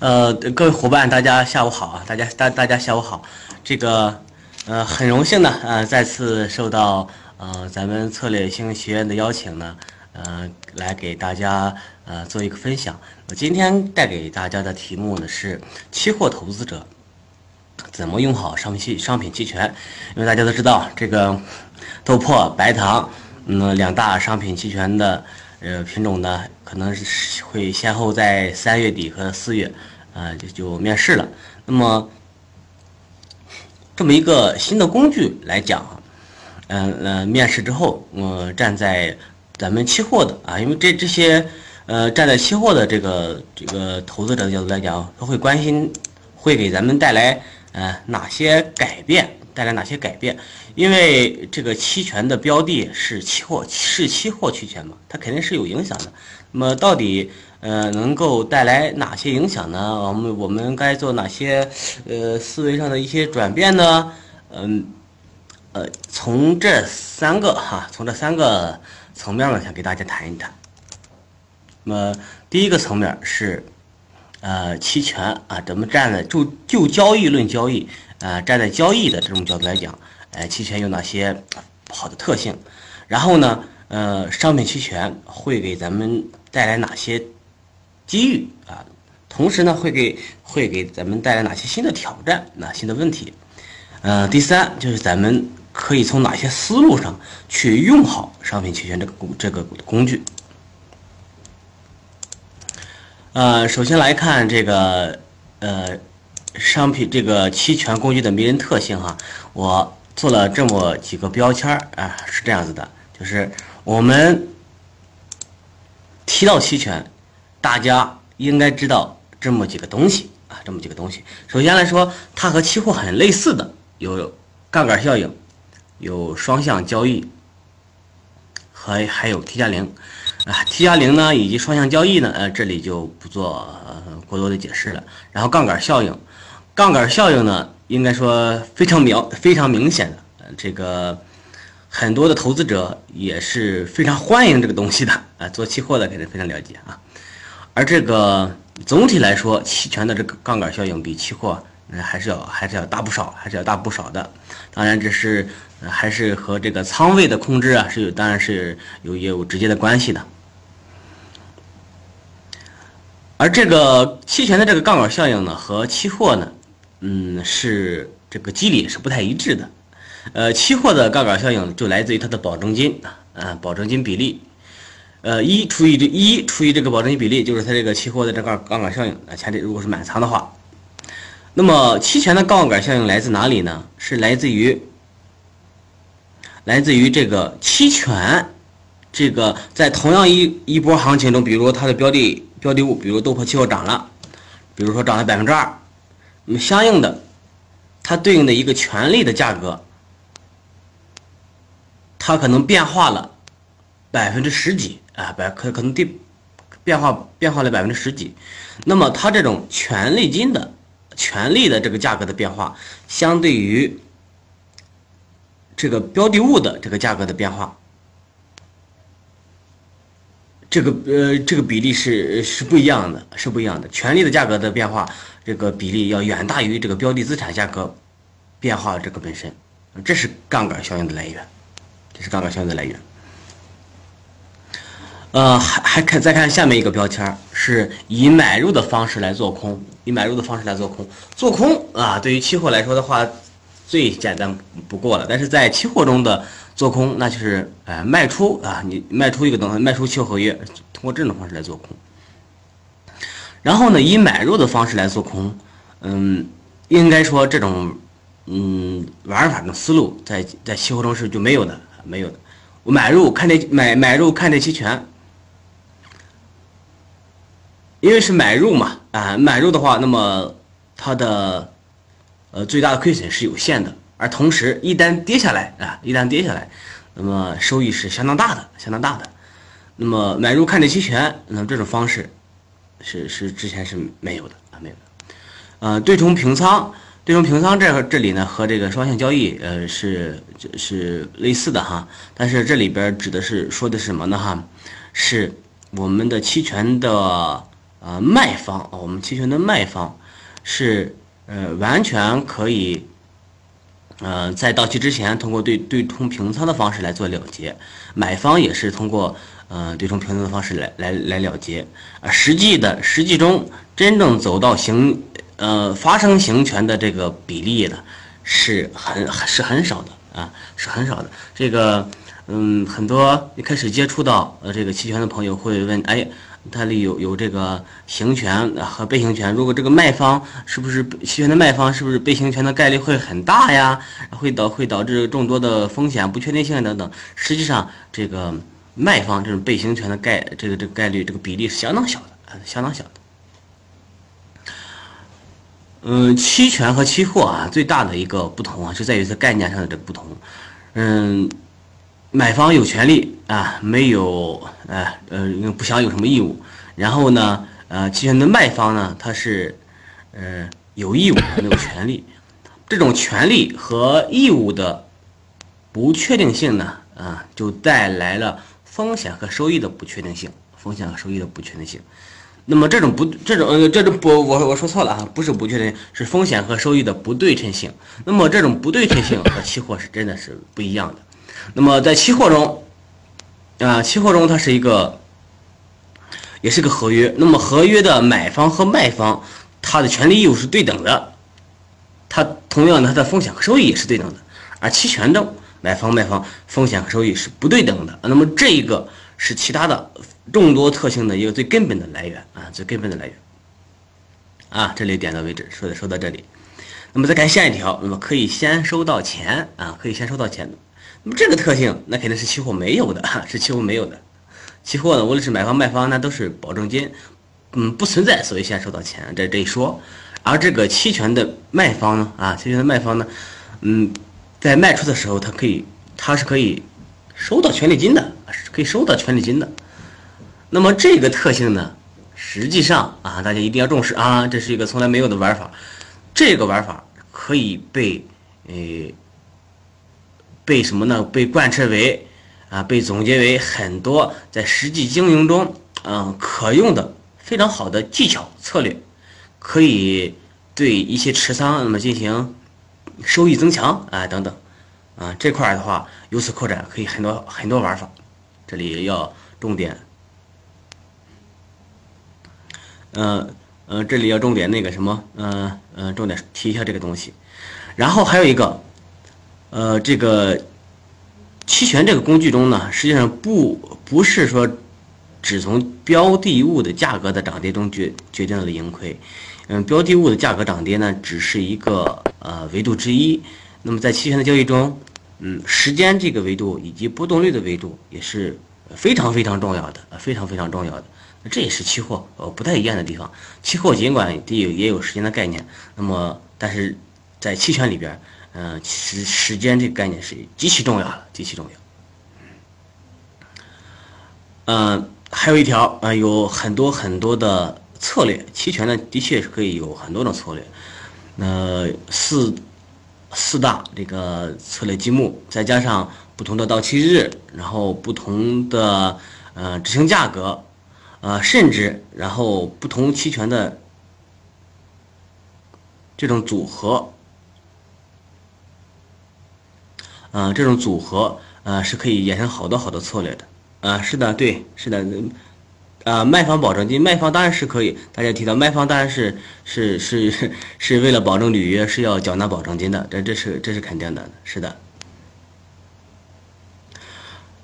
呃，各位伙伴，大家下午好啊！大家大大家下午好。这个呃，很荣幸呢，呃，再次受到呃咱们策略性学院的邀请呢，呃，来给大家呃做一个分享。我今天带给大家的题目呢是期货投资者怎么用好商品期商品期权。因为大家都知道，这个豆粕、白糖，嗯，两大商品期权的。呃，品种呢，可能是会先后在三月底和四月，啊，就就面世了。那么，这么一个新的工具来讲，嗯嗯，面世之后，嗯，站在咱们期货的啊，因为这这些，呃，站在期货的这个这个投资者的角度来讲，他会关心，会给咱们带来呃哪些改变。带来哪些改变？因为这个期权的标的是期货，是期货期权嘛，它肯定是有影响的。那么到底呃能够带来哪些影响呢？我们我们该做哪些呃思维上的一些转变呢？嗯呃，从这三个哈，从这三个层面呢，想给大家谈一谈。那么第一个层面是呃期权啊，咱们站在就就交易论交易。呃，站在交易的这种角度来讲，呃，期权有哪些好的特性？然后呢，呃，商品期权会给咱们带来哪些机遇啊？同时呢，会给会给咱们带来哪些新的挑战、哪新的问题？呃，第三就是咱们可以从哪些思路上去用好商品期权这个工这个工具？呃，首先来看这个，呃。商品这个期权工具的迷人特性哈，我做了这么几个标签儿啊，是这样子的，就是我们提到期权，大家应该知道这么几个东西啊，这么几个东西。首先来说，它和期货很类似的有杠杆效应，有双向交易，还还有 T 加零啊，T 加零呢以及双向交易呢，呃，这里就不做过多的解释了。然后杠杆效应。杠杆效应呢，应该说非常明非常明显的，这个很多的投资者也是非常欢迎这个东西的啊，做期货的肯定非常了解啊。而这个总体来说，期权的这个杠杆效应比期货还是要还是要大不少，还是要大不少的。当然，这是还是和这个仓位的控制啊是有，当然是有有直接的关系的。而这个期权的这个杠杆效应呢，和期货呢。嗯，是这个机理是不太一致的，呃，期货的杠杆效应就来自于它的保证金啊，嗯，保证金比例，呃，一除以这一除以这个保证金比例，就是它这个期货的这个杠杆效应啊，前提如果是满仓的话，那么期权的杠杆效应来自哪里呢？是来自于来自于这个期权，这个在同样一一波行情中，比如它的标的标的物，比如豆粕期货涨了，比如说涨了百分之二。那么相应的，它对应的一个权利的价格，它可能变化了百分之十几啊，百可可能变变化变化了百分之十几。那么它这种权利金的权利的这个价格的变化，相对于这个标的物的这个价格的变化，这个呃这个比例是是不一样的，是不一样的。权利的价格的变化。这个比例要远大于这个标的资产价格变化这个本身，这是杠杆效应的来源，这是杠杆效应的来源。呃，还还看再看下面一个标签，是以买入的方式来做空，以买入的方式来做空，做空啊，对于期货来说的话，最简单不过了。但是在期货中的做空，那就是呃卖出啊，你卖出一个东西，卖出期货合约，通过这种方式来做空。然后呢，以买入的方式来做空，嗯，应该说这种，嗯，玩法的思路在在期货中是就没有的，没有的。我买入看这买买入看这期权，因为是买入嘛，啊，买入的话，那么它的呃最大的亏损是有限的，而同时一旦跌下来啊，一旦跌下来，那么收益是相当大的，相当大的。那么买入看跌期权，那么这种方式。是是之前是没有的啊，没有的。呃，对冲平仓，对冲平仓这这里呢和这个双向交易呃是是类似的哈，但是这里边指的是说的是什么呢哈？是我们的期权的啊卖方，我们期权的卖方是呃完全可以，呃在到期之前通过对对冲平仓的方式来做了结，买方也是通过呃对冲平仓的方式来来来了结，啊实际的实际中真正走到行呃发生行权的这个比例呢是很是很少的啊是很少的这个。嗯，很多一开始接触到呃这个期权的朋友会问，哎，它里有有这个行权和被行权，如果这个卖方是不是期权的卖方，是不是被行权的概率会很大呀？会导会导致众多的风险、不确定性等等。实际上，这个卖方这种被行权的概这个这个概率这个比例是相当小的，相当小的。嗯，期权和期货啊，最大的一个不同啊，就在于它概念上的这个不同。嗯。买方有权利啊，没有呃呃不想有什么义务。然后呢，呃，期权的卖方呢，他是呃有义务没有权利。这种权利和义务的不确定性呢，啊，就带来了风险和收益的不确定性。风险和收益的不确定性。那么这种不这种这种不我我说错了啊，不是不确定，是风险和收益的不对称性。那么这种不对称性和期货是真的是不一样的。那么在期货中，啊，期货中它是一个，也是个合约。那么合约的买方和卖方，它的权利义务是对等的，它同样它的风险和收益也是对等的。而期权中，买方卖方风险和收益是不对等的。那么这一个是其他的众多特性的一个最根本的来源啊，最根本的来源。啊，这里点到为止，说的说到这里。那么再看下一条，那么可以先收到钱啊，可以先收到钱。这个特性，那肯定是期货没有的，是期货没有的。期货呢，无论是买方卖方，那都是保证金，嗯，不存在所谓先收到钱这这一说。而这个期权的卖方呢，啊，期权的卖方呢，嗯，在卖出的时候，它可以，它是可以收到权利金的，是可以收到权利金的。那么这个特性呢，实际上啊，大家一定要重视啊，这是一个从来没有的玩法。这个玩法可以被，诶。被什么呢？被贯彻为，啊，被总结为很多在实际经营中，嗯，可用的非常好的技巧策略，可以对一些持仓那么进行收益增强啊等等，啊这块的话由此扩展可以很多很多玩法，这里要重点，嗯嗯，这里要重点那个什么，嗯嗯，重点提一下这个东西，然后还有一个。呃，这个期权这个工具中呢，实际上不不是说只从标的物的价格的涨跌中决决定了盈亏，嗯，标的物的价格涨跌呢，只是一个呃维度之一。那么在期权的交易中，嗯，时间这个维度以及波动率的维度也是非常非常重要的，非常非常重要的。这也是期货呃不太一样的地方。期货尽管也也有时间的概念，那么但是在期权里边。嗯，时时间这个概念是极其重要的，极其重要。嗯，还有一条啊，有很多很多的策略，期权呢的确是可以有很多种策略。那四四大这个策略积木，再加上不同的到期日，然后不同的呃执行价格，呃，甚至然后不同期权的这种组合。啊，这种组合啊是可以衍生好多好多策略的啊，是的，对，是的，啊，卖方保证金，卖方当然是可以，大家提到卖方当然是是是 是为了保证履约是要缴纳保证金的，这这是这是肯定的，是的。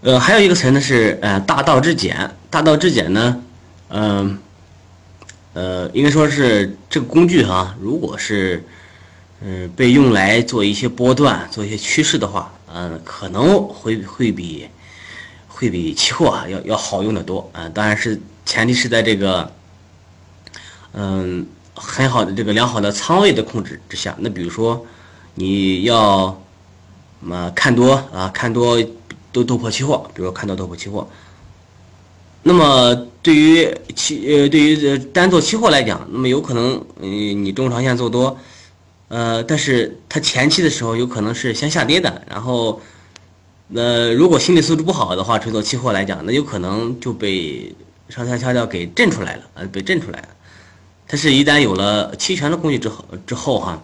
呃，还有一个词呢是呃大道至简，大道至简呢，嗯，呃，应该说是这个工具哈，如果是。嗯，被用来做一些波段、做一些趋势的话，嗯，可能会会比会比期货啊要要好用的多啊。当然是前提是在这个嗯很好的这个良好的仓位的控制之下。那比如说你要么看多啊，看多都突破期货，比如说看多突破期货。那么对于期呃对于单做期货来讲，那么有可能嗯你中长线做多。呃，但是它前期的时候有可能是先下跌的，然后，呃，如果心理素质不好的话，纯做期货来讲，那有可能就被上下下调给震出来了，呃，被震出来了。它是一旦有了期权的工具之后之后哈，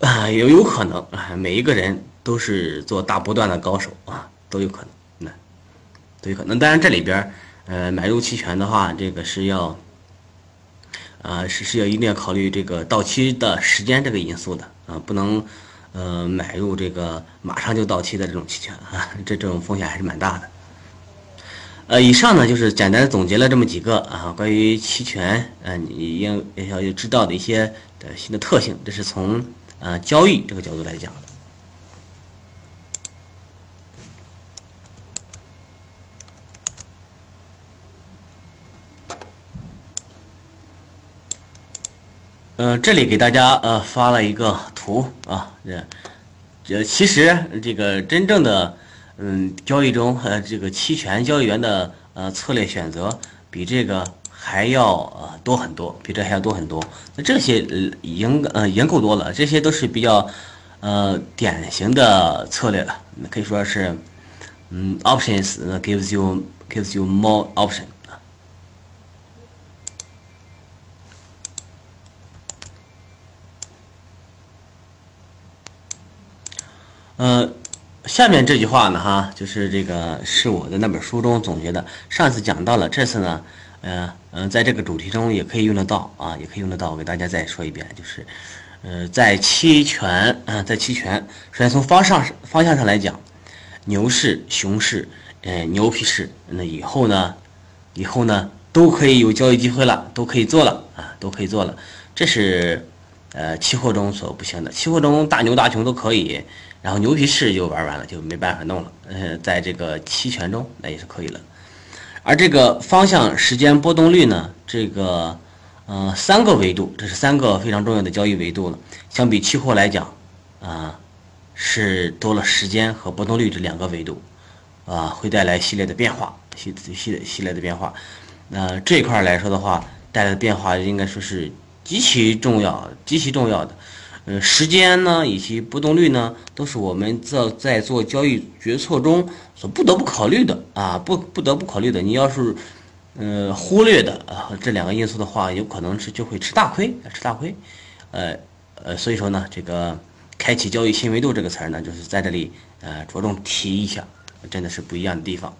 啊，有有可能啊，每一个人都是做大波段的高手啊，都有可能，那都有可能。当然这里边呃，买入期权的话，这个是要，啊，是是要一定要考虑这个到期的时间这个因素的啊，不能呃买入这个马上就到期的这种期权啊，这这种风险还是蛮大的。呃，以上呢就是简单总结了这么几个啊，关于期权，呃，你应要知道的一些的新的特性，这是从呃交易这个角度来讲的。呃，这里给大家呃发了一个图啊，这这其实这个真正的。嗯，交易中呃，这个期权交易员的呃策略选择比这个还要呃多很多，比这还要多很多。那这些呃已经呃已经够多了，这些都是比较呃典型的策略了，可以说是嗯，options gives you gives you more option 呃。下面这句话呢，哈，就是这个是我的那本书中总结的。上次讲到了，这次呢，呃，嗯，在这个主题中也可以用得到啊，也可以用得到。我给大家再说一遍，就是，呃，在期权，啊，在期权，首先从方向方向上来讲，牛市、熊市，呃，牛皮市，那以后呢，以后呢，都可以有交易机会了，都可以做了啊，都可以做了。这是，呃，期货中所不行的，期货中大牛大熊都可以。然后牛皮市就玩完了，就没办法弄了。呃，在这个期权中，那也是可以了。而这个方向、时间、波动率呢？这个，呃，三个维度，这是三个非常重要的交易维度了。相比期货来讲，啊，是多了时间和波动率这两个维度，啊，会带来系列的变化，系系系列的变化。那这一块来说的话，带来的变化应该说是极其重要、极其重要的。呃，时间呢，以及波动率呢，都是我们在在做交易决策中所不得不考虑的啊，不不得不考虑的。你要是，呃，忽略的啊这两个因素的话，有可能是就会吃大亏，吃大亏。呃呃，所以说呢，这个开启交易新维度这个词儿呢，就是在这里呃着重提一下，真的是不一样的地方。